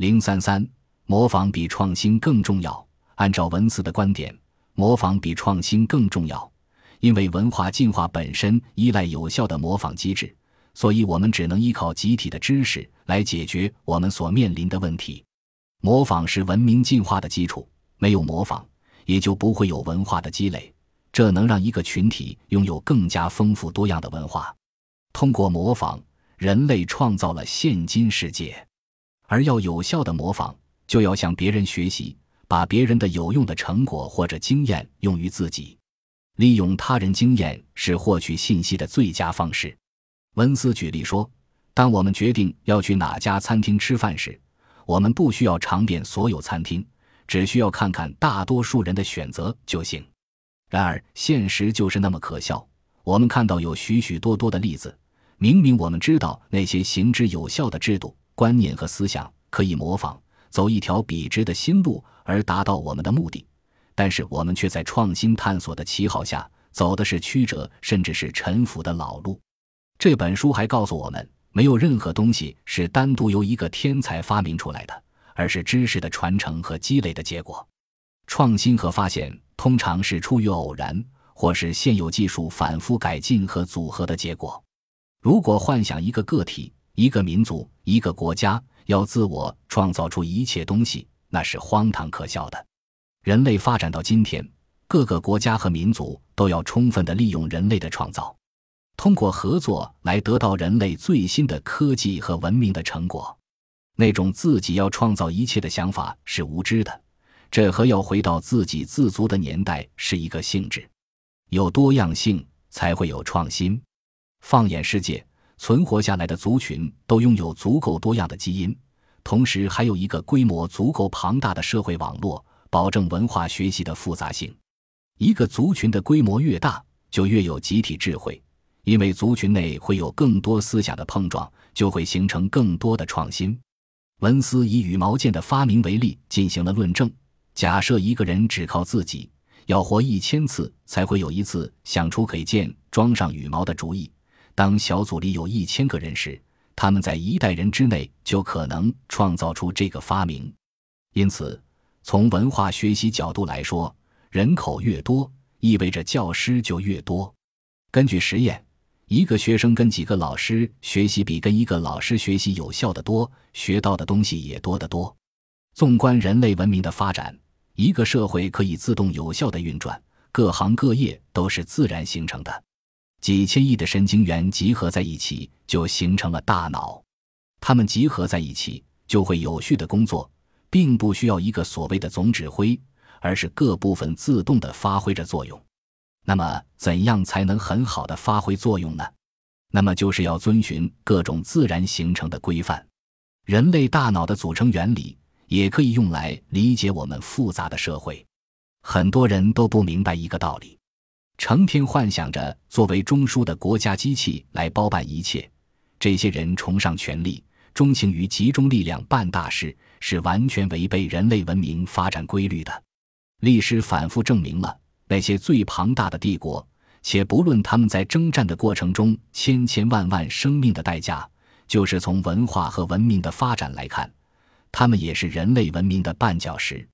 零三三，模仿比创新更重要。按照文字的观点，模仿比创新更重要，因为文化进化本身依赖有效的模仿机制，所以我们只能依靠集体的知识来解决我们所面临的问题。模仿是文明进化的基础，没有模仿，也就不会有文化的积累。这能让一个群体拥有更加丰富多样的文化。通过模仿，人类创造了现今世界。而要有效的模仿，就要向别人学习，把别人的有用的成果或者经验用于自己。利用他人经验是获取信息的最佳方式。文斯举例说，当我们决定要去哪家餐厅吃饭时，我们不需要尝遍所有餐厅，只需要看看大多数人的选择就行。然而，现实就是那么可笑。我们看到有许许多多的例子，明明我们知道那些行之有效的制度、观念和思想可以模仿，走一条笔直的新路而达到我们的目的，但是我们却在创新探索的旗号下走的是曲折甚至是沉浮的老路。这本书还告诉我们，没有任何东西是单独由一个天才发明出来的，而是知识的传承和积累的结果。创新和发现。通常是出于偶然，或是现有技术反复改进和组合的结果。如果幻想一个个体、一个民族、一个国家要自我创造出一切东西，那是荒唐可笑的。人类发展到今天，各个国家和民族都要充分的利用人类的创造，通过合作来得到人类最新的科技和文明的成果。那种自己要创造一切的想法是无知的。这和要回到自给自足的年代是一个性质，有多样性才会有创新。放眼世界，存活下来的族群都拥有足够多样的基因，同时还有一个规模足够庞大的社会网络，保证文化学习的复杂性。一个族群的规模越大，就越有集体智慧，因为族群内会有更多思想的碰撞，就会形成更多的创新。文斯以羽毛剑的发明为例进行了论证。假设一个人只靠自己，要活一千次才会有一次想出给剑装上羽毛的主意。当小组里有一千个人时，他们在一代人之内就可能创造出这个发明。因此，从文化学习角度来说，人口越多，意味着教师就越多。根据实验，一个学生跟几个老师学习比跟一个老师学习有效的多，学到的东西也多得多。纵观人类文明的发展。一个社会可以自动有效的运转，各行各业都是自然形成的。几千亿的神经元集合在一起，就形成了大脑。它们集合在一起，就会有序的工作，并不需要一个所谓的总指挥，而是各部分自动的发挥着作用。那么，怎样才能很好的发挥作用呢？那么，就是要遵循各种自然形成的规范。人类大脑的组成原理。也可以用来理解我们复杂的社会。很多人都不明白一个道理：成天幻想着作为中枢的国家机器来包办一切。这些人崇尚权力，钟情于集中力量办大事，是完全违背人类文明发展规律的。历史反复证明了，那些最庞大的帝国，且不论他们在征战的过程中千千万万生命的代价，就是从文化和文明的发展来看。他们也是人类文明的绊脚石。